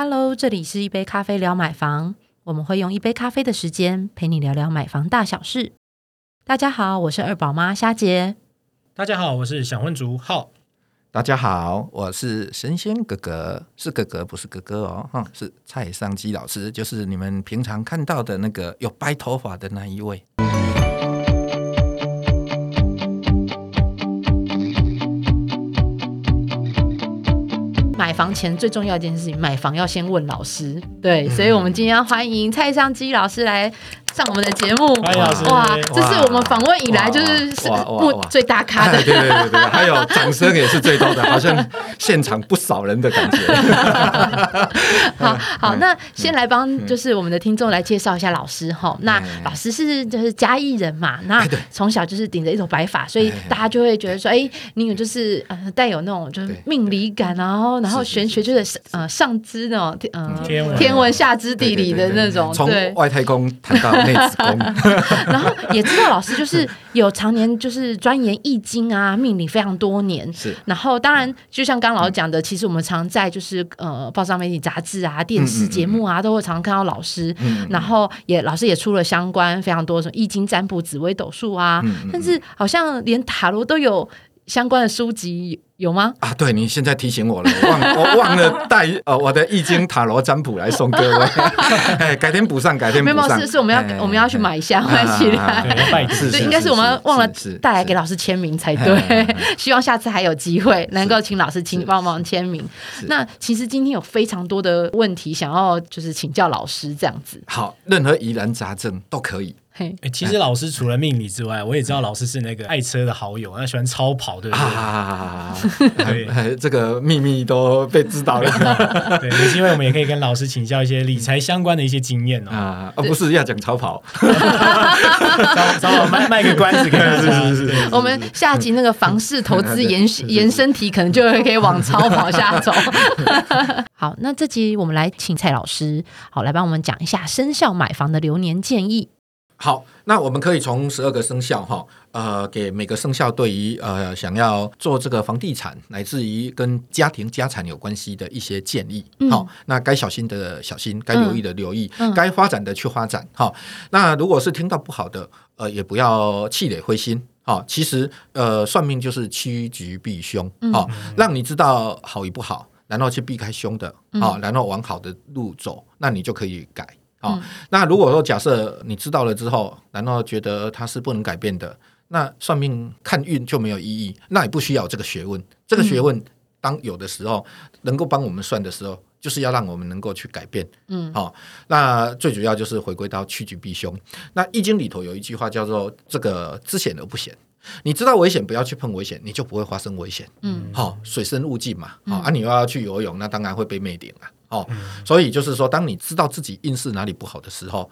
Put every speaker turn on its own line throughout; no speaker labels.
Hello，这里是一杯咖啡聊买房，我们会用一杯咖啡的时间陪你聊聊买房大小事。大家好，我是二宝妈虾姐。
大家好，我是小混族浩。
大家好，我是神仙哥哥，是哥哥不是哥哥哦，哈，是蔡尚基老师，就是你们平常看到的那个有白头发的那一位。
买房前最重要一件事情，买房要先问老师。对，所以我们今天要欢迎蔡尚基老师来上我们的节目。
欢迎老师
哇，这是我们访问以来就是是
哇哇
目
哇
最大咖的
对。对对对，还有掌声也是最多的，好像现场不少人的感觉。
好 好，
嗯
那先来帮就是我们的听众来介绍一下老师哈。那
哎
老师是就是嘉义人嘛，那从小就是顶着一头白发，所以大家就会觉得说，哎，你有就是呃带有那种就是命理感，然后然后玄学就是呃上知那种呃
天文。
天文下知地理的那种，
从。外太空谈到内子宫，
然后也知道老师就是有常年就是钻研易经啊、命理非常多年。
是。
然后当然，就像刚刚老师讲的，其实我们常在就是呃报章媒体、杂志啊、电视节目啊，都会常常看到老师。然后也老师也出了相关非常多什么易经占卜、紫微斗数啊，甚至好像连塔罗都有相关的书籍，有吗？
啊，对你现在提醒我了，我忘 我忘了带呃我的易经塔罗占卜来送各位，哎，改天补上，改天
没有，
补上。
是是我们要
哎
我们要去买一下，买起来。
拜
应该是我们忘了带来给老师签名才对。希望下次还有机会能够请老师请
是
帮忙签名。那其实今天有非常多的问题想要就是请教老师这样子。
好，任何疑难杂症都可以
嘿，
欸其实老师除了命理之外，我也知道老师是那个爱车的好友，他喜欢超跑，对不对？
啊，
对
哎 这个秘密都被知道了
对，有机会我们也可以跟老师请教一些理财相关的一些经验哦。
啊，而不是要讲超跑，
稍稍微卖卖个关子给大家。是是是
我们下集那个房市投资延延伸题可能就会可以往超跑下走。好，那这集我们来请蔡老师，好来帮我们讲一下生肖买房的流年建议。
好，那我们可以从十二个生肖哈，呃，给每个生肖对于呃想要做这个房地产，乃至于跟家庭家产有关系的一些建议。好、那该小心的小心，该留意的留意，
嗯
该发展的去发展。好、那如果是听到不好的，呃，也不要气馁灰心。好、其实呃，算命就是趋吉避凶，好、让你知道好与不好，然后去避开凶的，好、然后往好的路走，那你就可以改。哦，那如果说假设你知道了之后，然后觉得它是不能改变的，那算命看运就没有意义，那也不需要有这个学问。这个学问当有的时候能够帮我们算的时候，就是要让我们能够去改变。嗯，好、那最主要就是回归到趋吉避凶。那易经里头有一句话叫做“这个知险而不险”。你知道危险，不要去碰危险，你就不会发生危险。嗯，好、水深勿近嘛。好、啊，你又要去游泳，那当然会被灭顶啊。哦，所以就是说，当你知道自己运势哪里不好的时候，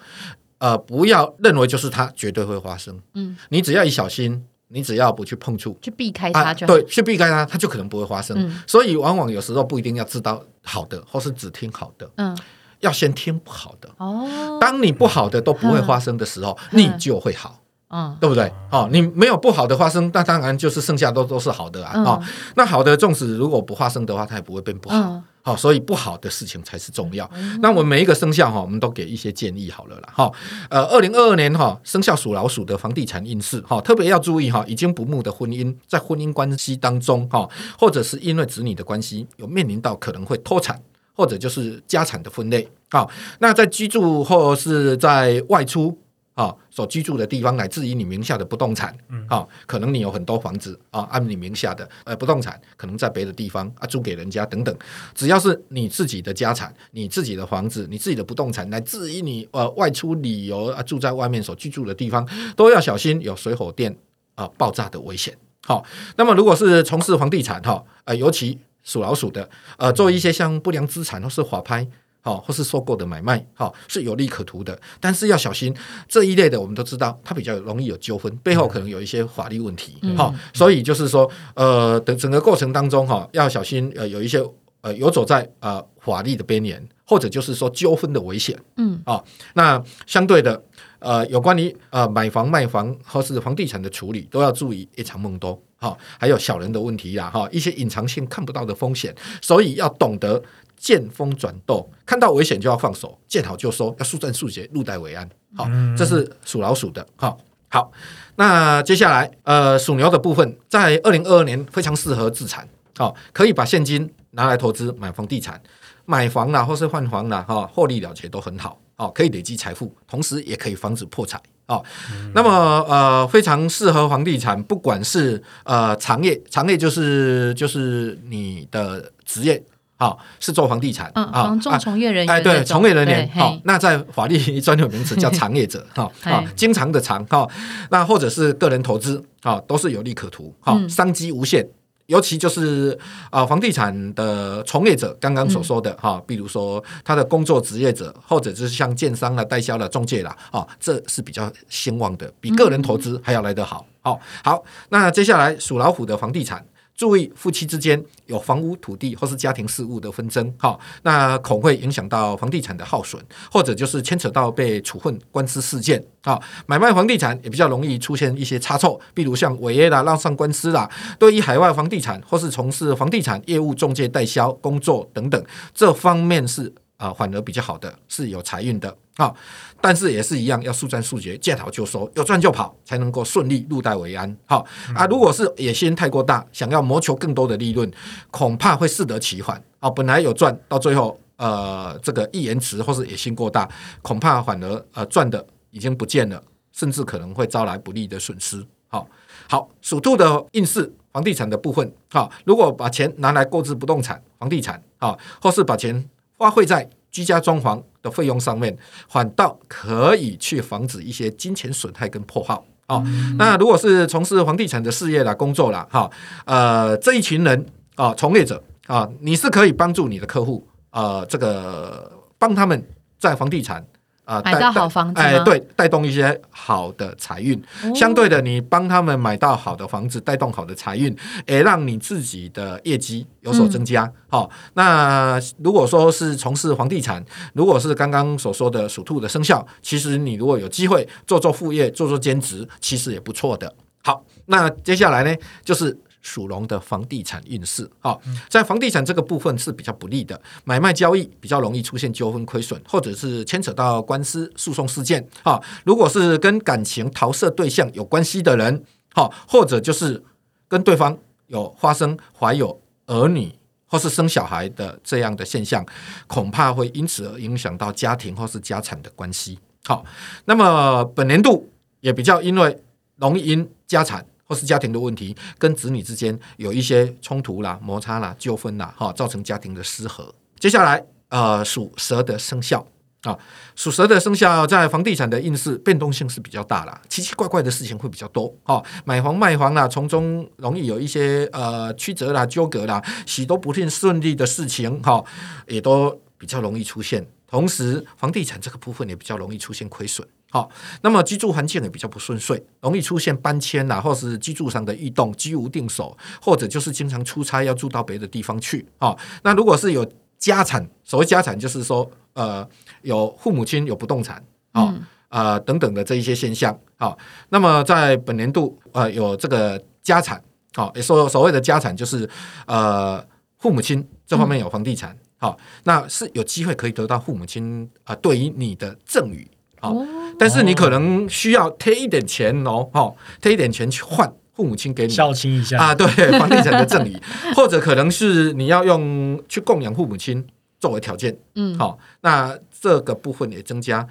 呃，不要认为就是它绝对会发生。嗯，你只要一小心，你只要不去碰触。
去避开它。
对，去避开它，它就可能不会发生。
嗯
所以往往有时候不一定要知道好的，或是只听好的，
嗯，
要先听不好的。
哦，
当你不好的都不会发生的时候，你就会好。
嗯
对不对？哦，你没有不好的发生，那当然就是剩下都都是好的啊。
嗯
哦，那好的，纵使如果不发生的话，它也不会变不好。好、所以不好的事情才是重要。那我们每一个生肖哈，我们都给一些建议好了啦。哈、呃，二零二二年哈，生肖属老鼠的房地产运势哈，特别要注意哈，已经不睦的婚姻，在婚姻关系当中哈，或者是因为子女的关系，有面临到可能会脱产。或者就是家产的分类，好、那在居住或是在外出啊、所居住的地方，乃至于你名下的不动产，啊、可能你有很多房子啊，按你名下的呃不动产，可能在别的地方啊租给人家等等，只要是你自己的家产、你自己的房子、你自己的不动产，乃至于你呃外出旅游啊住在外面所居住的地方，都要小心有水火电啊、爆炸的危险。好、那么如果是从事房地产哈，呃，尤其属老鼠的，呃，做一些像不良资产或是法拍。好、或是收购的买卖，好、是有利可图的，但是要小心这一类的，我们都知道它比较容易有纠纷，背后可能有一些法律问题，好、所以就是说，呃，等整个过程当中哈、要小心，呃，有一些呃游走在呃法律的边缘，或者就是说纠纷的危险，
嗯，
啊、那相对的，呃，有关于呃买房卖房或是房地产的处理，都要注意一场梦多。好、还有小人的问题啦，哈、一些隐藏性看不到的风险，所以要懂得见风转舵，看到危险就要放手，见好就收，要速战速决，入袋为安。好，这是属老鼠的。好，好，那接下来呃，属牛的部分，在二零二二年非常适合自产。好，可以把现金拿来投资买房地产，买房啦，或是换房啦，哈，获利了结都很好。哦，可以累积财富，同时也可以防止破产。哦，那么呃，非常适合房地产，不管是呃长业，长业就是就是你的职业，好是做房地产，
嗯，房仲从业人员，哎，
对，从业人员，好，那在法律专有名词叫长业者，哈，啊，经常的长，哈，那或者是个人投资，啊，都是有利可图，好，商机无限。尤其就是啊，房地产的从业者刚刚所说的哈，比如说他的工作职业者，或者就是像建商啦、代销了、中介啦，啊，这是比较兴旺的，比个人投资还要来得好。好，好，那接下来属老虎的房地产。注意夫妻之间有房屋、土地或是家庭事务的纷争，哈，那恐会影响到房地产的耗损，或者就是牵扯到被处分官司事件，啊，买卖房地产也比较容易出现一些差错，比如像违约啦、让上官司啦。对于海外房地产或是从事房地产业务中介代销工作等等，这方面是。啊，反而比较好的是有财运的啊，但是也是一样，要速战速决，见好就收，有赚就跑，才能够顺利入袋为安。好啊，如果是野心太过大，想要谋求更多的利润，恐怕会适得其反啊。本来有赚，到最后呃，这个一延迟或是野心过大，恐怕反而呃赚的已经不见了，甚至可能会招来不利的损失。好，好，属兔的运势，房地产的部分，好，如果把钱拿来购置不动产、房地产啊，或是把钱。花费在居家装潢的费用上面，反倒可以去防止一些金钱损害跟破耗哦。那如果是从事房地产的事业啦、工作啦，哈，呃，这一群人啊，从业者啊，你是可以帮助你的客户，呃，这个帮他们在房地产。
啊，买到好房子，
哎，对，带动一些好的财运。相对的，你帮他们买到好的房子，带动好的财运，也让你自己的业绩有所增加。好，那如果说是从事房地产，如果是刚刚所说的属兔的生肖，其实你如果有机会做做副业，做做兼职，其实也不错的。好，那接下来呢，就是。属龙的房地产运势，好，在房地产这个部分是比较不利的，买卖交易比较容易出现纠纷、亏损，或者是牵扯到官司、诉讼事件。哈，如果是跟感情桃色对象有关系的人，哈，或者就是跟对方有发生怀有儿女或是生小孩的这样的现象，恐怕会因此而影响到家庭或是家产的关系。好，那么本年度也比较因为容易因家产。或是家庭的问题，跟子女之间有一些冲突啦、摩擦啦、纠纷啦，哈，造成家庭的失和。接下来，呃，属蛇的生肖啊，属蛇的生肖在房地产的运势变动性是比较大啦，奇奇怪怪的事情会比较多，哈，买房卖房啦，从中容易有一些呃曲折啦、纠葛啦，许多不顺顺利的事情，哈，也都比较容易出现。同时，房地产这个部分也比较容易出现亏损。好，那么居住环境也比较不顺遂，容易出现搬迁呐，或是居住上的异动，居无定所，或者就是经常出差要住到别的地方去。哦，那如果是有家产，所谓家产就是说，呃，有父母亲有不动产，啊呃等等的这一些现象。好，那么在本年度，呃，有这个家产，好，也说所谓的家产就是呃父母亲这方面有房地产，好，那是有机会可以得到父母亲啊对于你的赠与。哦，但是你可能需要贴一点钱哦，哈，贴一点钱去换父母亲给你。
孝亲一下。
啊，对，房地产的赠礼，或者可能是你要用去供养父母亲作为条件，嗯，好，那这个部分也增加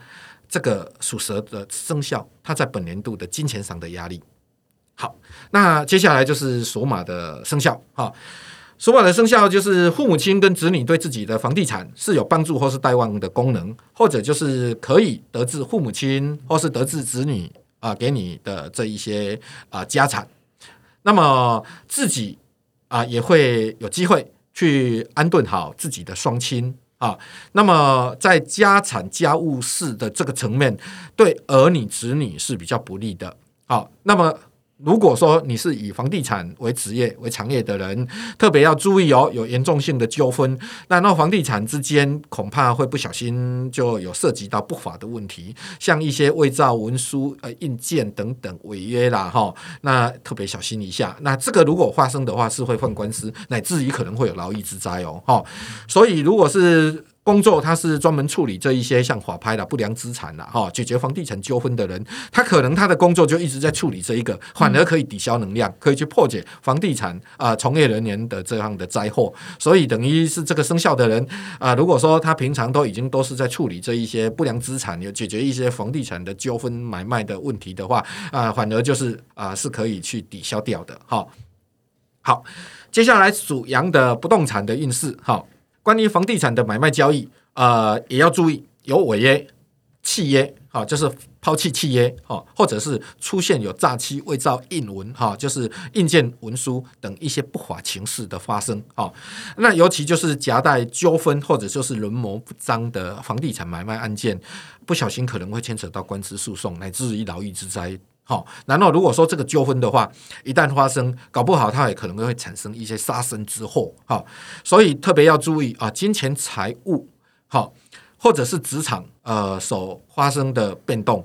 这个属蛇的生肖，它在本年度的金钱上的压力。好，那接下来就是属马的生肖，哈。属马的生肖就是父母亲跟子女对自己的房地产是有帮助或是带旺的功能，或者就是可以得知父母亲或是得知子女啊给你的这一些啊家产，那么自己啊也会有机会去安顿好自己的双亲啊。那么在家产家务事的这个层面，对儿女子女是比较不利的。好，那么如果说你是以房地产为职业为行业的人，特别要注意哦，有严重性的纠纷，那那房地产之间恐怕会不小心就有涉及到不法的问题，像一些伪造文书、呃印件等等违约啦，哈，那特别小心一下。那这个如果发生的话，是会犯官司，乃至于可能会有劳役之灾哦，哈。所以如果是工作他是专门处理这一些像法拍的不良资产啦，哈，解决房地产纠纷的人，他可能他的工作就一直在处理这一个，反而可以抵消能量，可以去破解房地产啊从业人员的这样的灾祸。所以等于是这个生肖的人啊，如果说他平常都已经都是在处理这一些不良资产，有解决一些房地产的纠纷买卖的问题的话，啊，反而就是啊是可以去抵消掉的。哈，好，接下来属羊的不动产的运势，哈。关于房地产的买卖交易，呃，也要注意有违约、契约，哈，就是抛弃契约，哈，或者是出现有诈欺、伪造印文，哈，就是印件文书等一些不法情事的发生，哈。那尤其就是夹带纠纷或者就是人谋不臧的房地产买卖案件，不小心可能会牵扯到官司诉讼，乃至于牢狱之灾。好，然后如果说这个纠纷的话，一旦发生，搞不好它也可能会产生一些杀身之祸。好，所以特别要注意啊，金钱财物，好，或者是职场呃所发生的变动。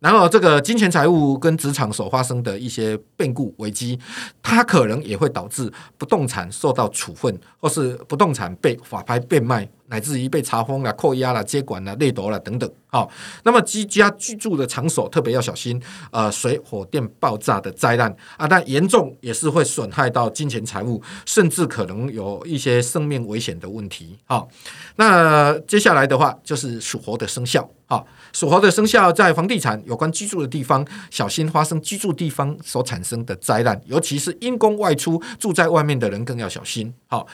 然后，这个金钱财务跟职场所发生的一些变故危机，它可能也会导致不动产受到处分，或是不动产被法拍变卖，乃至于被查封了、扣押了、接管了、掠夺了等等。好，那么居家居住的场所特别要小心，呃，水火电爆炸的灾难啊，但严重也是会损害到金钱财物，甚至可能有一些生命危险的问题。好，那接下来的话就是属猴的生肖。好。属猴的生肖在房地产有关居住的地方，小心发生居住地方所产生的灾难，尤其是因公外出住在外面的人更要小心。好，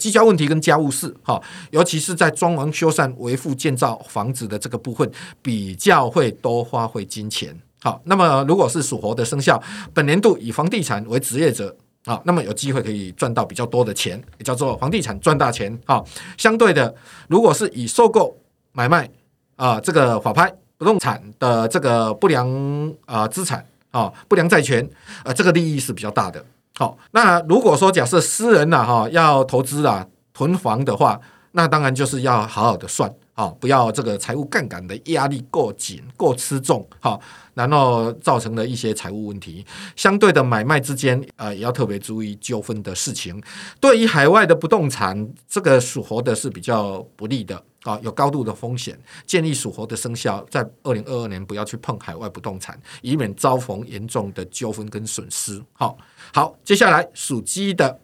居家问题跟家务事，哈，尤其是在装潢、修缮、维护、建造房子的这个部分，比较会多花费金钱。好，那么如果是属猴的生肖，本年度以房地产为职业者，啊，那么有机会可以赚到比较多的钱，也叫做房地产赚大钱。好，相对的，如果是以收购、买卖。啊，这个法拍不动产的这个不良啊资产啊，不良债权，啊，这个利益是比较大的。那如果说假设私人呐哈要投资啊囤房的话，那当然就是要好好的算。好，不要这个财务杠杆的压力过紧、过吃重，好，然后造成了一些财务问题。相对的，买卖之间，呃，也要特别注意纠纷的事情。对于海外的不动产，这个属猴的是比较不利的，啊，有高度的风险。建议属猴的生肖在二零二二年不要去碰海外不动产，以免遭逢严重的纠纷跟损失。好，好，接下来属鸡的。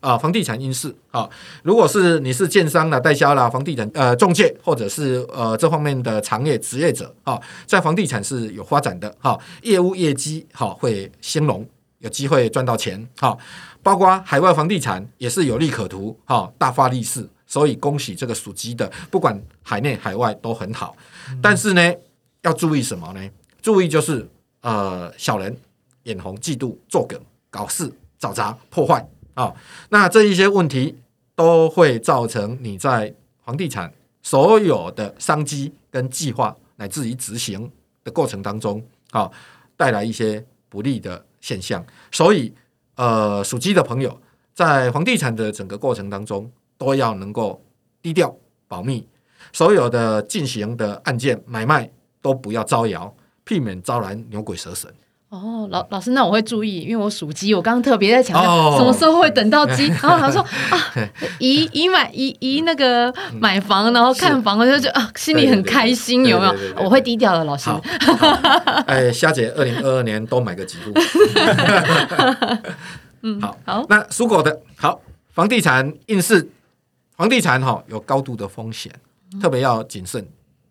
啊，房地产因势啊，如果是你是建商啦、代销啦、房地产呃中介，或者是呃这方面的行业职业者啊，在房地产是有发展的哈，业务业绩好会兴隆，有机会赚到钱哈，包括海外房地产也是有利可图哈，大发利市，所以恭喜这个属鸡的，不管海内海外都很好，但是呢，要注意什么呢？注意就是呃小人眼红、嫉妒、作梗、搞事、找茬、破坏。啊，那这一些问题都会造成你在房地产所有的商机跟计划乃至于执行的过程当中，啊，带来一些不利的现象。所以，呃，属鸡的朋友在房地产的整个过程当中，都要能够低调保密，所有的进行的案件买卖都不要招摇，避免招来牛鬼蛇神。
哦，老老师，那我会注意，因为我属鸡，我刚刚特别在强调什么时候会等到鸡。然后他说啊，宜宜买宜宜那个买房，然后看房，我就觉得啊，心里很开心，有没有？我会低调的，老师。
哎，夏姐，二零二二年多买个几户。嗯，好，好。那属狗的，好，房地产应试，房地产哈有高度的风险，特别要谨慎、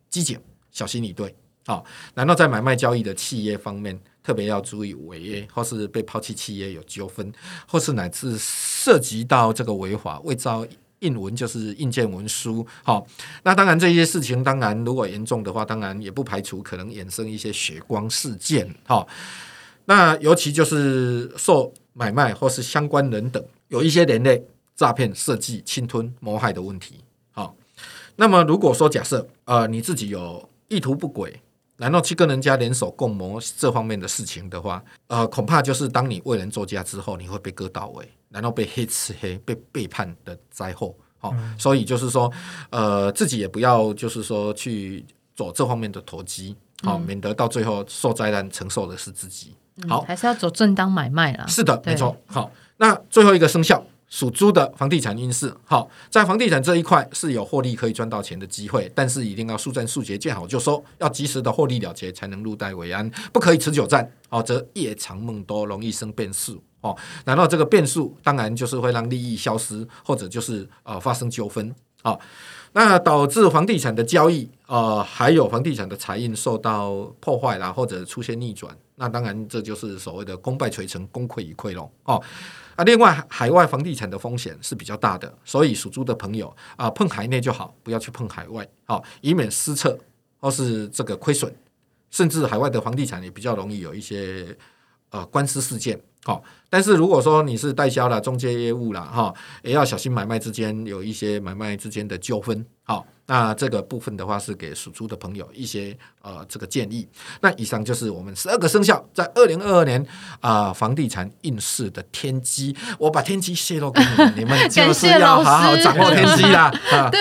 机警、小心以对。好，难道在买卖交易的企业方面？特别要注意违约，或是被抛弃契约有纠纷，或是乃至涉及到这个违法伪造印文，就是印鉴文书。好，那当然这些事情，当然如果严重的话，当然也不排除可能衍生一些血光事件。哈，那尤其就是受买卖或是相关人等有一些人类诈骗、设计、侵吞、谋害的问题。好，那么如果说假设呃你自己有意图不轨。然后去跟人家联手共谋这方面的事情的话，呃，恐怕就是当你为人作嫁之后，你会被割到尾，然后被黑吃黑、被背叛的灾祸。好、所以就是说，呃，自己也不要就是说去走这方面的投机，好、免得到最后受灾难承受的是自己。好，
还是要走正当买卖啦。
是的，没错。好，那最后一个生肖属猪的房地产运势，好，在房地产这一块是有获利可以赚到钱的机会，但是一定要速战速决，见好就收，要及时的获利了结，才能入袋为安，不可以持久战，哦，则夜长梦多，容易生变数。哦，难道这个变数当然就是会让利益消失，或者就是呃发生纠纷。好、那导致房地产的交易，呃，还有房地产的财运受到破坏啦，或者出现逆转，那当然这就是所谓的功败垂成，功亏一篑咯。哦。啊，另外海外房地产的风险是比较大的，所以属猪的朋友啊，碰海内就好，不要去碰海外，好、以免失策或是这个亏损，甚至海外的房地产也比较容易有一些呃官司事件。好、但是如果说你是代销啦、中介业务啦，哈、也要小心买卖之间有一些买卖之间的纠纷。好，那这个部分的话是给属猪的朋友一些呃这个建议。那以上就是我们十二个生肖在二零二二年啊、房地产运势的天机。我把天机泄露给你们，你们 就是要好好掌握天机啦。啊，
对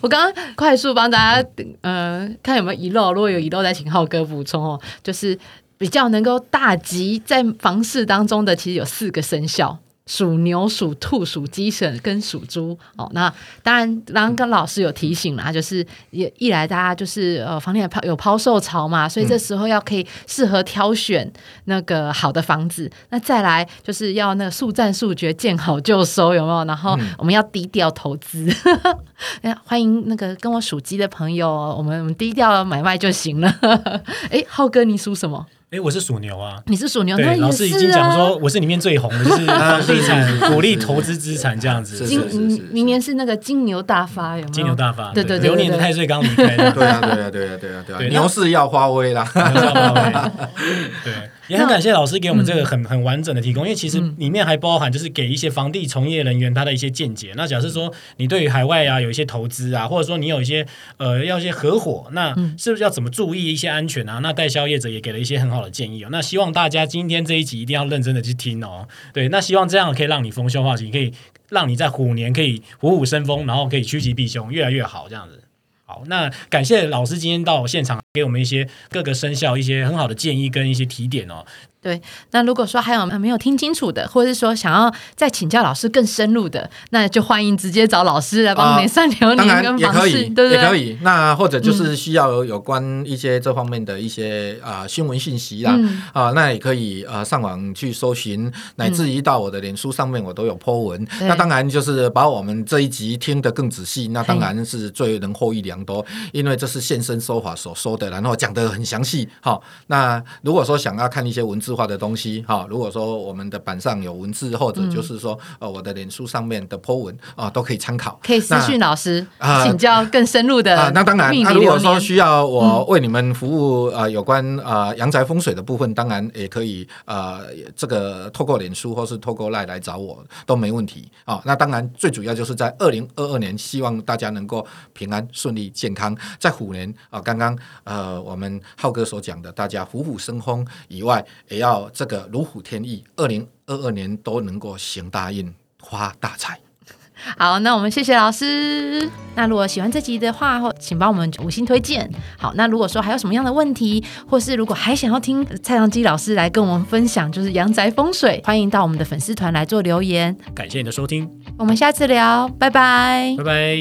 我刚刚快速帮大家呃看有没有遗漏，如果有遗漏再请浩哥补充哦。就是比较能够大吉在房市当中的，其实有四个生肖。属牛、属兔、属鸡、神跟属猪哦。那当然，刚刚跟老师有提醒啦，就是也一来大家就是呃房地产抛有抛售潮嘛，所以这时候要可以适合挑选那个好的房子。那再来就是要那个速战速决，见好就收，有没有？然后我们要低调投资。哎欢迎那个跟我属鸡的朋友哦，我们我们低调买卖就行了。哎，浩哥，你属什么？
哎，我是属牛啊。
你是属牛，那
对，老
也
师已经
是啊。
讲说我是里面最红的，就是房地产鼓励投资资产这样子
是。
金
是是
明明年是那个金牛大发，有没有？
金牛大发，
对对对
流年的太岁刚离开，
对啊，对啊，对啊，对啊，对啊，
对
牛市要发威啦。
对，也很感谢老师给我们这个很很完整的提供，因为其实里面还包含就是给一些房地从业人员他的一些见解。那假设说你对于海外啊有一些投资啊，或者说你有一些呃要一些合伙，那是不是要怎么注意一些安全啊？那代销业者也给了一些很好的建议哦。那希望大家今天这一集一定要认真的去听哦。对，那希望这样可以让你逢凶化吉，可以让你在虎年可以虎虎生风，然后可以趋吉避凶，越来越好这样子。好，那感谢老师今天到现场给我们一些各个生肖一些很好的建议跟一些提点哦。
那如果说还有呃没有听清楚的，或者是说想要再请教老师更深入的，那就欢迎直接找老师来帮你算流
当然
年跟房市，
也可以，
对不对？
也可以。那或者就是需要有有关一些这方面的一些啊、新闻信息啦，
嗯
啊，那也可以呃上网去搜寻，乃至于到我的脸书上面我都有 po 文。
对
那当然就是把我们这一集听得更仔细，那当然是最能获益良多，因为这是现身说法所说的，然后讲得很详细。好，那如果说想要看一些文字化的东西，哈，如果说我们的板上有文字，或者就是说呃我的脸书上面的 po 文啊，都可以参考。
可以私讯老师
啊
请教更深入的
啊，那当然，
命
那、如果说。需要我为你们服务啊、呃有关啊、呃阳宅风水的部分，当然也可以呃这个透过脸书或是透过赖来找我都没问题啊、那当然，最主要就是在二零二二年，希望大家能够平安顺利健康。在虎年啊、刚刚呃我们浩哥所讲的，大家虎虎生风以外，也要这个如虎添翼，二零二二年都能够行大运，发大财。
好，那我们谢谢老师。那如果喜欢这集的话，请帮我们五星推荐。好，那如果说还有什么样的问题，或是如果还想要听蔡阳基老师来跟我们分享，就是阳宅风水，欢迎到我们的粉丝团来做留言。
感谢你的收听，
我们下次聊，拜拜
拜拜。